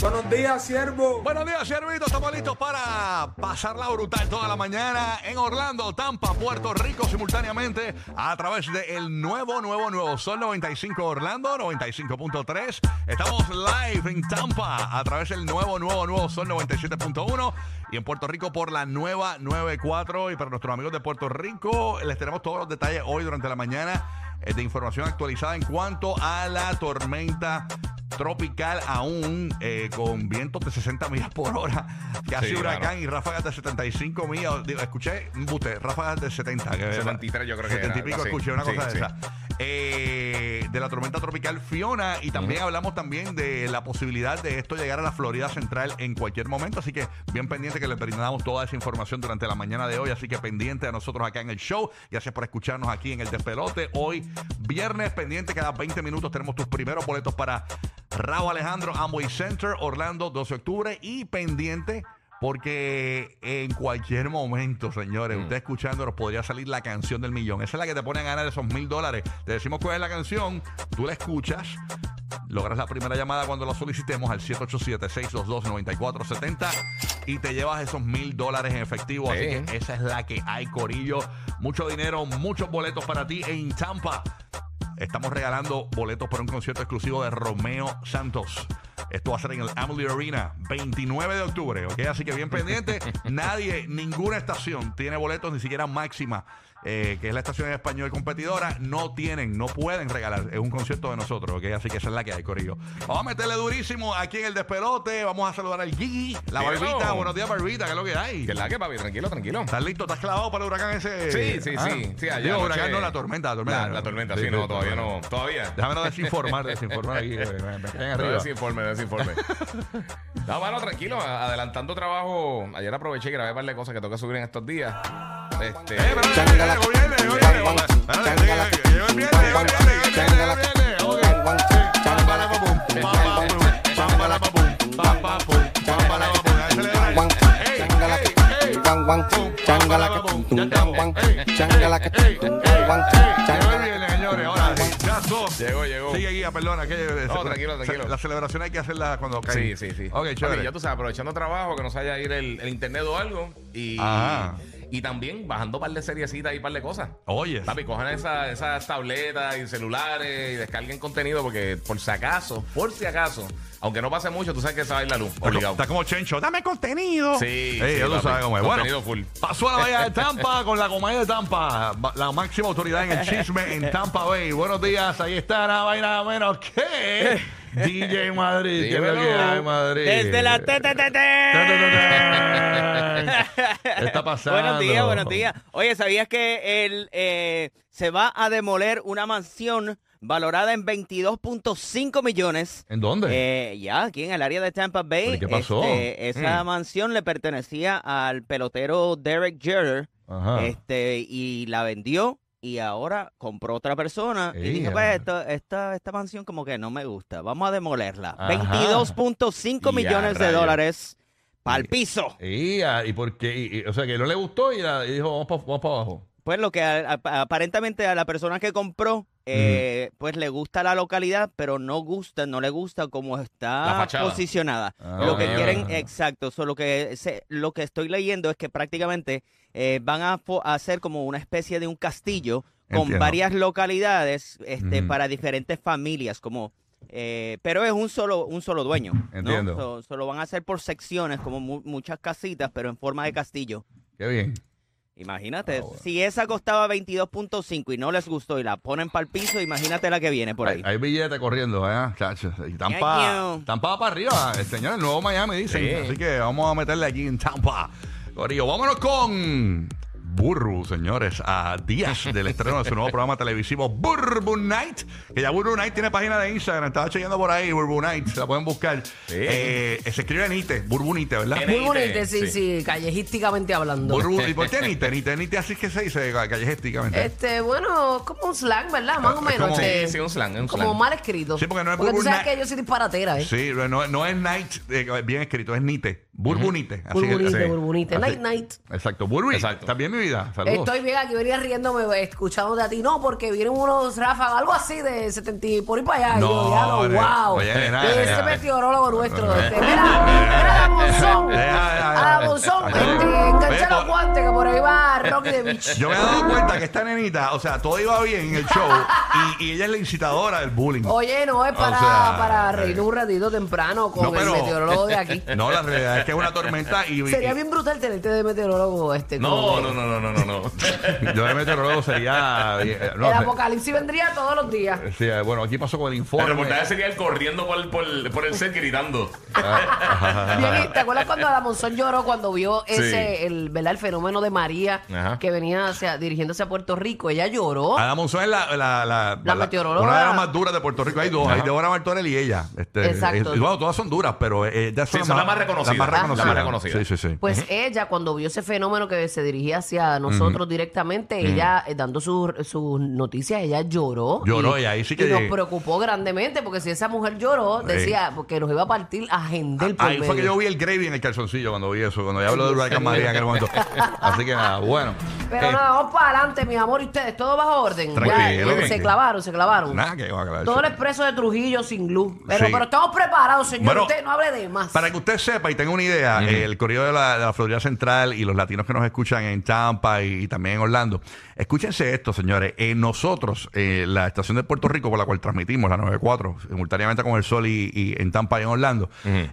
Buenos días, siervo. Buenos días, Siervito. Estamos listos para pasarla brutal toda la mañana en Orlando, Tampa, Puerto Rico, simultáneamente a través del nuevo, nuevo, nuevo Sol 95 Orlando, 95.3. Estamos live en Tampa a través del nuevo, nuevo, nuevo Sol 97.1 y en Puerto Rico por la nueva 94. Y para nuestros amigos de Puerto Rico, les tenemos todos los detalles hoy durante la mañana de información actualizada en cuanto a la tormenta tropical aún eh, con vientos de 60 millas por hora, casi Sí, huracán claro. y ráfagas de 75 millas. Digo, escuché, usted, ráfagas de 70. Que 73 yo creo que 70 y pico, así. escuché una Sí, cosa sí. de esa. Eh, de la tormenta tropical Fiona y también hablamos también de la posibilidad de esto llegar a la Florida Central en cualquier momento, así que bien pendiente que le brindamos toda esa información durante la mañana de hoy, así que pendiente a nosotros acá en el show, gracias por escucharnos aquí en el despelote, hoy viernes pendiente cada 20 minutos tenemos tus primeros boletos para Raúl Alejandro Amway Center, Orlando 12 de octubre y pendiente porque en cualquier momento, señores, usted escuchándonos podría salir la canción del millón. Esa es la que te pone a ganar esos mil dólares. Te decimos cuál es la canción, tú la escuchas, logras la primera llamada cuando la solicitemos al 787-622-9470 y te llevas esos mil dólares en efectivo. Así Sí. que esa es la que hay, Corillo. Mucho dinero, muchos boletos para ti en Tampa. Estamos regalando boletos para un concierto exclusivo de Romeo Santos. Esto va a ser en el Amalie Arena, 29 de octubre, ¿ok? Así que bien pendiente. Nadie, ninguna estación tiene boletos, ni siquiera Máxima, eh, que es la estación en español competidora, no tienen, no pueden regalar. Es un concierto de nosotros, ¿ok? Así que esa es la que hay, Corillo. Vamos a meterle durísimo aquí en el despelote. Vamos a saludar al Gigi, la Dímelo. barbita. Buenos días, barbita, ¿qué es lo que hay? ¿Qué es la que, papi? Tranquilo, tranquilo. ¿Estás listo? ¿Estás clavado para el huracán ese? Sí, sí, Ah. sí. sí allá Digo, huracán no, la tormenta, la tormenta. La, la tormenta, sí, no, todavía no. Todavía. Déjame no desinformar, desinformar aquí. me- No, desinforme, desinforme. no, bueno, tranquilo, adelantando trabajo. Ayer aproveché y grabé un par de cosas que tengo que subir en estos días. Este. Eh, eh, eh, llegó llegó. Sigue guía, perdona. Que, No, tranquilo, tranquilo. La celebración hay que hacerla cuando cae. Sí, sí, sí. Ok, chévere. ya tú sabes, aprovechando trabajo, que no se haya ir el, el internet o algo. Y, Ajá. Y también bajando un par de seriecitas y un par de cosas. Oye. Papi, cojan esa- esas tabletas y celulares y descarguen contenido porque por si acaso, por si acaso, aunque no pase mucho, tú sabes que se va a ir la luz. Está como- Obligado. Está como Chencho. Dame contenido. Sí, Ey, sí, ya tú papi. sabes cómo es. Bueno, Contenido full. pasó a la Bahía de Tampa con la comedia de Tampa. Ba- La máxima autoridad en el chisme en Tampa Bay. Buenos días. Ahí está nada más y nada menos que DJ Madrid. ¿Qué es lo que hay, Madrid? Desde la TTTT. ¿Qué está pasando? Buenos días, buenos días. Oye, ¿sabías que el, eh, se va a demoler una mansión valorada en 22.5 millones? ¿En dónde? Eh, ya, aquí en el área de Tampa Bay. ¿Pero y qué pasó? Este, esa Mm. mansión le pertenecía al pelotero Derek Jeter Ajá. este, y la vendió y ahora compró otra persona y dijo, pues esta, esta, esta mansión como que no me gusta, vamos a demolerla. Ajá. 22.5 Ya, millones de dólares para el piso. Y, ¿Y por qué? Y- y- o sea, que no le gustó y, la- y dijo, vamos para vamos pa abajo. Pues lo que a- a- aparentemente a la persona que compró, eh, pues le gusta la localidad, pero no gusta, no le gusta cómo está posicionada. Ah, lo que quieren, exacto, so, lo, que se- lo que estoy leyendo es que prácticamente eh, van a, hacer como una especie de un castillo con Entiendo. varias localidades este, para diferentes familias, como eh, pero es un solo un solo dueño. ¿no? Entiendo. So- so lo van a hacer por secciones, como mu- muchas casitas, pero en forma de castillo. Qué bien. Imagínate, Ah, bueno. si esa costaba 22.5 y no les gustó y la ponen para el piso, imagínate la que viene por ahí. Hay, hay billete corriendo, ¿eh? Chacho. Y Tampa. Tampa para arriba. El señor, el nuevo Miami, dicen. Sí. Así que vamos a meterle aquí en Tampa. Corillo, vámonos con Burbu, señores, a días del estreno de su nuevo programa televisivo Burbu Night. Que ya Burbu Night tiene página de Instagram. Estaba chequeando por ahí, Burbu Night. Se la pueden buscar. Eh, se escribe Nite, Burbu Nite, ¿verdad? Bonito, Nite, sí, sí. sí, callejísticamente hablando. Burbu, ¿Y por qué Nite? Nite, Nite, así es que se dice callejísticamente. Este, bueno, como un slang, ¿verdad? Más o menos. como- este, Sí, sí, un slang, un Como slang. mal escrito. Sí, porque no es tú Burbu sabes Night. que yo soy disparatera, ¿eh? Sí, no, no es Night, eh, bien escrito, es Nite. Burbu Nite. así que- Burbunite, sí. burbunite. así- Night, night. Exacto. Burbu, Exacto. ¿estás bien, mi vida? Saludos. Estoy bien aquí, venía riéndome, escuchándote a ti. No, porque vienen unos ráfagas, algo así de 70 y por ahí para allá. y No, yo, ya wow. oye, nena, ese nena. meteorólogo nuestro. Este, mira, mira a Monzón. Deja, deja, deja. A Monzón, Oye, este, oye, los por- guantes, que por ahí va Rocky de Beach. Yo me he dado cuenta que esta nenita, o sea, todo iba bien en el show y, y ella es la incitadora del bullying. Oye, no es O para, sea, para eh, reírnos un ratito temprano con no, pero- el meteorólogo de aquí. No, la realidad es que es una tormenta y, Sería bien brutal tenerte de meteorólogo este. No, no, no, no, no, no, no. yo de meteorólogo sería. eh, no el apocalipsis vendría todos los días. Sí, eh, bueno, aquí pasó con el El informe. reportaje sería él corriendo por el, por el, por el set gritando. Bien, y ¿Te acuerdas cuando Ada Monzón lloró cuando vio ese, Sí. el, ¿verdad? el fenómeno de María Ajá. que venía hacia, dirigiéndose a Puerto Rico? Ella lloró. Ada Monzón es la, la, la, La meteoróloga. Una de las más duras de Puerto Rico. Hay dos. Hay Deborah Martorell y ella. Este, Exacto. eh, bueno, todas son duras, pero eh, ellas Sí, son las más reconocidas. Más reconocidas. Las más reconocidas. Sí, sí, sí. Pues ella, cuando vio ese fenómeno que se dirigía hacia nosotros directamente, ella, eh, dando sus sus noticias, ella lloró. Lloró, y ahí sí que- nos preocupó grandemente, porque si esa mujer lloró, decía, porque nos iba a partir a Gendel por Ahí fue que yo vi el gravy en el calzoncillo cuando vi eso, cuando ya habló de Huracán María en aquel momento. Así que nada, bueno. Pero Eh, nada, vamos para adelante, mi amor, y ustedes, todo bajo orden. Ya, Tranquilo, eh, se tranquilo. clavaron, se clavaron. Nada que va a aclarar. Todo el expreso de Trujillo sin luz. Pero, Sí. pero estamos preparados, señor. Bueno, usted no hable de más. Para que usted sepa y tenga una idea, eh, el corrido de la, de la Florida Central y los latinos que nos escuchan en Tampa y, y también en Orlando, escúchense esto, señores. Eh, nosotros, eh, la estación de Puerto Rico por la cual transmitimos, la 94, simultáneamente con el Sol y, y en Tampa y en Orlando,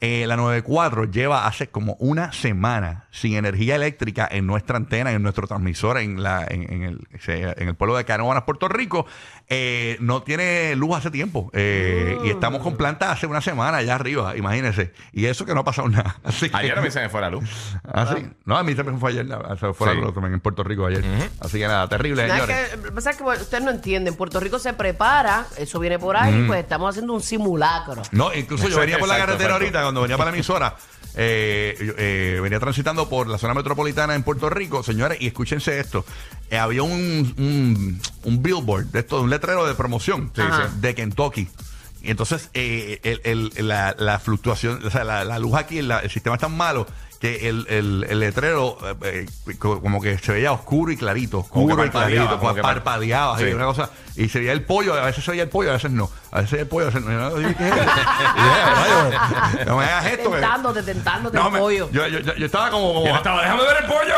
eh, la 94 lleva hace como una semana sin energía eléctrica en nuestra antena, en nuestro transmisor en, la, en, en el, en el pueblo de Canóvanas, Puerto Rico. Eh, no tiene luz hace tiempo eh, y estamos con planta hace una semana allá arriba, imagínense. Y eso que no ha pasado nada. Así que- Ayer a mí se me fue la luz. Ah, sí. No, a mí también fue ayer. la- Se fue la Sí. luz también en Puerto Rico ayer. Así que nada, terrible, Nada, señores. es que, lo que pasa es que bueno, ustedes no entienden. Puerto Rico se prepara, eso viene por ahí, pues estamos haciendo un simulacro. No, incluso yo venía por la exacto, carretera exacto. ahorita, cuando venía para la emisora, eh, yo, eh, venía transitando por la zona metropolitana en Puerto Rico, señores, y escúchense esto. Eh, había un, un, un billboard de esto, un letrero de promoción sí. de Kentucky. Y entonces eh, el- el- la, la fluctuación, o sea, la, la luz aquí, la- el sistema es tan malo que el, el- el letrero eh, eh, co- como que se veía oscuro y clarito, Como que oscuro y clarito, como que par- parpadeaba, así, Sí. una cosa, y se veía el pollo, a veces se veía el pollo, a veces no, a veces el pollo, a veces no. Y yo, ¿qué es esto? Y yo, "Rayo, no me hagas esto. que-". Tentándote, tentándote No, el me- pollo. yo, yo, yo, yo estaba como, como estaba, déjame ver el pollo.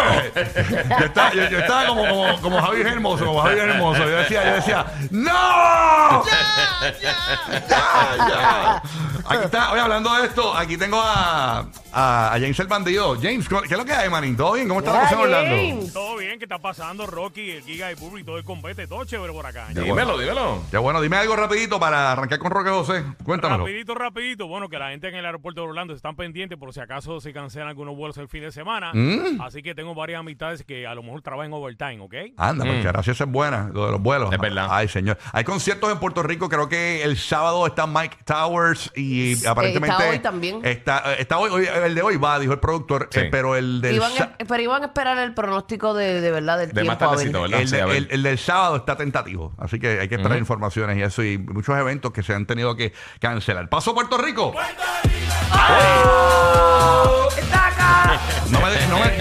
yo estaba, yo, yo estaba como, como, como Javier Hermoso, como Javier Hermoso. Yo decía, yo decía, ¡No! ¡Ya! ¡Ya! ¡Ya! Aquí está, oye, hablando de esto, aquí tengo a, a, a James el bandido. James, ¿qué es lo que hay, manín? ¿Todo bien? ¿Cómo está la cosa en Orlando? Todo bien, ¿qué está pasando, Rocky, el Giga y y todo el combate? Todo chévere por acá. Dímelo, dímelo. Ya bueno, dime algo rapidito para arrancar con Roque José. Cuéntamelo. Rapidito, rapidito. Bueno, que la gente en el aeropuerto de Orlando están pendientes por si acaso se cancelan algunos vuelos el fin de semana. Mm. Así que tengo varias amistades que a lo mejor trabajan overtime, ¿ok? Anda, porque ahora sí esa es buena, lo de los vuelos. Es verdad. Ay, señor. Hay conciertos en Puerto Rico, creo que el sábado está Mike Towers y aparentemente... está hoy también. Está, está hoy, hoy- el de hoy va, dijo el productor, Sí. eh, pero el del... Iban a- pero iban a esperar el pronóstico de, de verdad del De más tiempo. a ver. tardecito, ¿verdad? el, Sí, de- a ver. el- el del sábado está tentativo, así que hay que esperar informaciones y eso y muchos eventos que se han tenido que cancelar. Paso a Puerto Rico.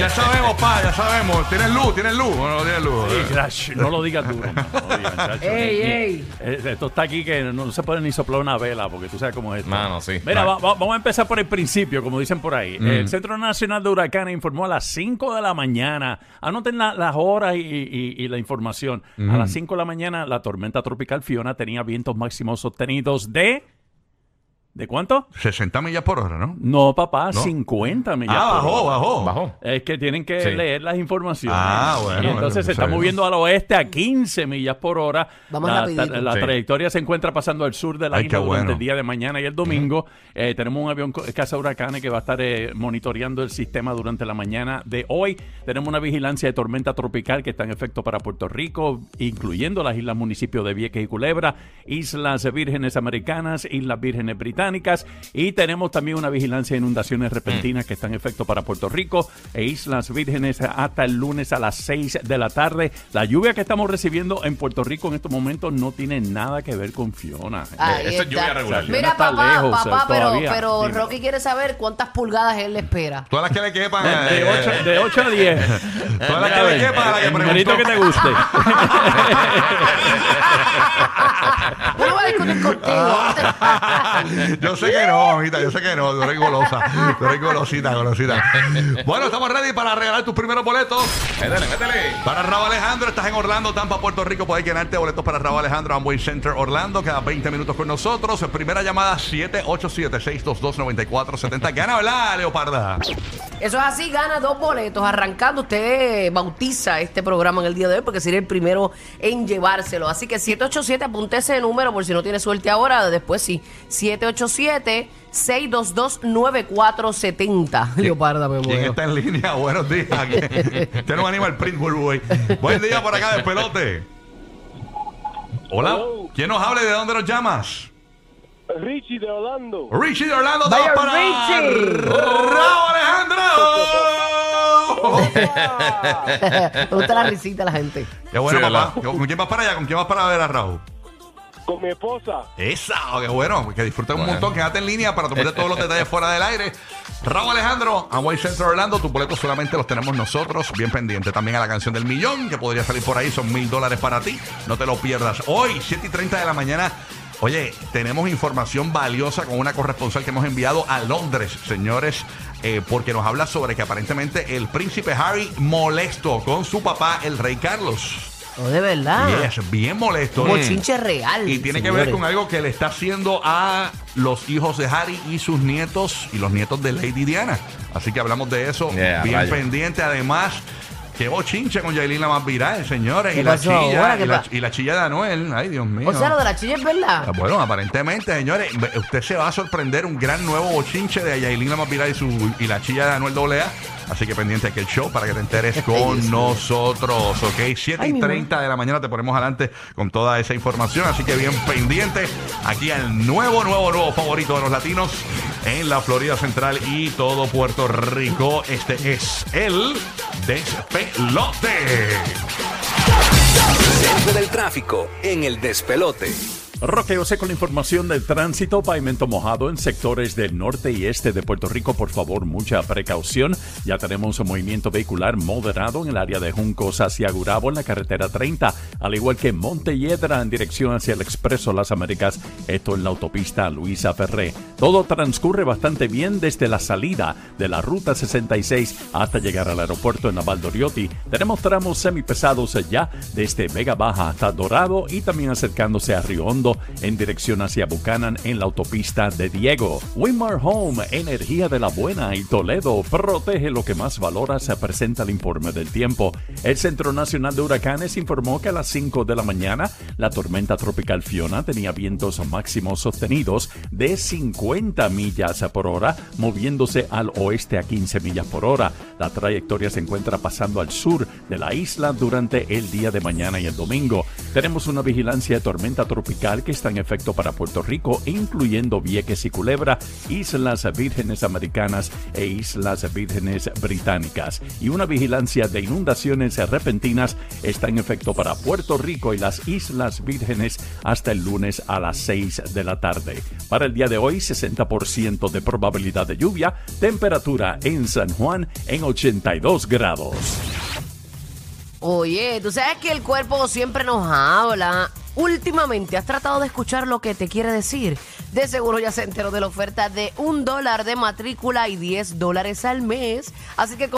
Ya sabemos, pa, ya sabemos. ¿Tienes luz? ¿Tienes luz? No, no tienes luz. Sí, Crash, no lo digas duro. No lo digas, chacho. Ey, ey. eh, Esto está aquí que no, se puede ni soplar una vela porque tú sabes cómo es esto. Mano, sí. Mira, Right. va- va- vamos a empezar por el principio, como dicen por ahí. El Centro Nacional de Huracanes informó a las 5 de la mañana. Anoten la- las horas y, y- y la información. A las 5 de la mañana, la tormenta tropical Fiona tenía vientos máximos sostenidos de ¿De cuánto? 60 millas por hora, ¿no? No, papá, No. 50 millas Ah, por bajó, hora. bajó. Bajó. Es que tienen que Sí. leer las informaciones. Ah, bueno, Y entonces bueno, se está sabemos. moviendo al oeste a 15 millas por hora. Vamos la, rapidito. la Sí. trayectoria se encuentra pasando al sur de la Ay, isla qué durante bueno. el día de mañana y el domingo. Eh, tenemos un avión co- caza huracanes que va a estar eh, monitoreando el sistema durante la mañana de hoy. Tenemos una vigilancia de tormenta tropical que está en efecto para Puerto Rico, incluyendo las islas municipios de Vieques y Culebra, Islas Vírgenes Americanas, Islas Vírgenes Británicas y tenemos también una vigilancia de inundaciones repentinas que está en efecto para Puerto Rico e Islas Vírgenes hasta el lunes a las 6 de la tarde. La lluvia que estamos recibiendo en Puerto Rico en estos momentos no tiene nada que ver con Fiona. Ahí Eso es lluvia regular. Mira, No está papá, lejos, papá, eh, pero, todavía. pero. Rocky quiere saber cuántas pulgadas él le espera. Todas las que le quepan. De, eh, 8, de 8 a 10. Todas las que le quepan, a la que El numerito que preguntó. te guste. Yo no voy a discutir contigo. Yo sé que no, mamita, yo sé que no. Tú eres golosa. Tú eres golosita, golosita. Bueno, estamos ready para regalar tus primeros boletos. Métele, métele. Para Raúl Alejandro, estás en Orlando, Tampa, Puerto Rico. Puedes ganarte boletos para Raúl Alejandro Amway Center Orlando. Cada 20 minutos con nosotros. Primera llamada 787-622-9470. Gana, ¿verdad, Leoparda? Eso es así, gana dos boletos. Arrancando, usted bautiza este programa en el día de hoy porque sería el primero en llevárselo. Así que 787, apunte ese número por si no tiene suerte ahora, después sí. 787-622-9470. Leoparda, me ¿Quién muero. está en línea? Buenos días. Usted no anima el print, boy. Buen día por acá, pelote. Hola. Hello. ¿Quién nos habla y de dónde nos llamas? Richie de Orlando. Richie de Orlando. Vaya, dos para Richie. Raúl Alejandro. Me gusta la risita de la gente. Qué bueno, Sí, papá. ¿Con quién vas para allá? ¿Con quién vas para ver a Raúl? Con mi esposa. Esa, oh, qué bueno, que disfruten un montón, quédate en línea para tomarte todos los detalles fuera del aire. Raúl Alejandro, Amway Center Orlando, tus boletos solamente los tenemos nosotros, bien pendiente también a la canción del millón, que podría salir por ahí, son mil dólares para ti, no te lo pierdas. Hoy, 7 y 30 de la mañana, oye, tenemos información valiosa con una corresponsal que hemos enviado a Londres, señores, eh, porque nos habla sobre que aparentemente el príncipe Harry molesto con su papá, el rey Carlos. Oh, de verdad. Yes, bien molesto. Chinche real. Y tiene que ver señores. con algo que le está haciendo a los hijos de Harry y sus nietos y los nietos de Lady Diana. Así que hablamos de eso. Yeah, bien pendiente. Además, qué bochinche con Yailin la más viral, señores. ¿Qué Y la, pasó chilla, y, la, pa- y la chilla de Anuel. Ay, Dios mío. O sea, lo de la chilla es verdad. Ah, Bueno, aparentemente, señores, ve- usted se va a sorprender un gran nuevo bochinche de Yailin la más viral y, su, y la chilla de Anuel AA. Así que pendiente aquí el show para que te enteres con nosotros, ¿ok? 7 Ay, y mi 30 de la mañana te ponemos adelante con toda esa información. Así que bien pendiente aquí al nuevo, nuevo, nuevo favorito de los latinos en la Florida Central y todo Puerto Rico. Este es el Despelote. Centro del tráfico en el despelote. Roque José con la información del tránsito, pavimento mojado en sectores del norte y este de Puerto Rico. Por favor, mucha precaución. Ya tenemos un movimiento vehicular moderado en el área de Juncos hacia Gurabo en la carretera 30, al igual que Montelledra en dirección hacia el Expreso Las Américas, esto en la autopista Luisa Ferré. Todo transcurre bastante bien desde la salida de la ruta 66 hasta llegar al aeropuerto en Naval Doriotti. Tenemos tramos semipesados ya desde Vega Baja hasta Dorado y también acercándose a Río Hondo en dirección hacia Buchanan en la autopista de Diego. Winmar Home, energía de la buena y Toledo, protege lo que más valora, se presenta el informe del tiempo. El Centro Nacional de Huracanes informó que a las 5 de la mañana la tormenta tropical Fiona tenía vientos máximos sostenidos de 50 millas por hora, moviéndose al oeste a 15 millas por hora. La trayectoria se encuentra pasando al sur de la isla durante el día de mañana y el domingo. Tenemos una vigilancia de tormenta tropical que está en efecto para Puerto Rico, incluyendo Vieques y Culebra, Islas Vírgenes Americanas e Islas Vírgenes Británicas. Y una vigilancia de inundaciones repentinas está en efecto para Puerto Rico y las Islas Vírgenes hasta el lunes a las 6 de la tarde. Para el día de hoy, 60% de probabilidad de lluvia, temperatura en San Juan en 82 grados. Oye, tú sabes que el cuerpo siempre nos habla. Últimamente, ¿has tratado de escuchar lo que te quiere decir? De seguro ya se enteró de la oferta de un dólar de matrícula y 10 dólares al mes. Así que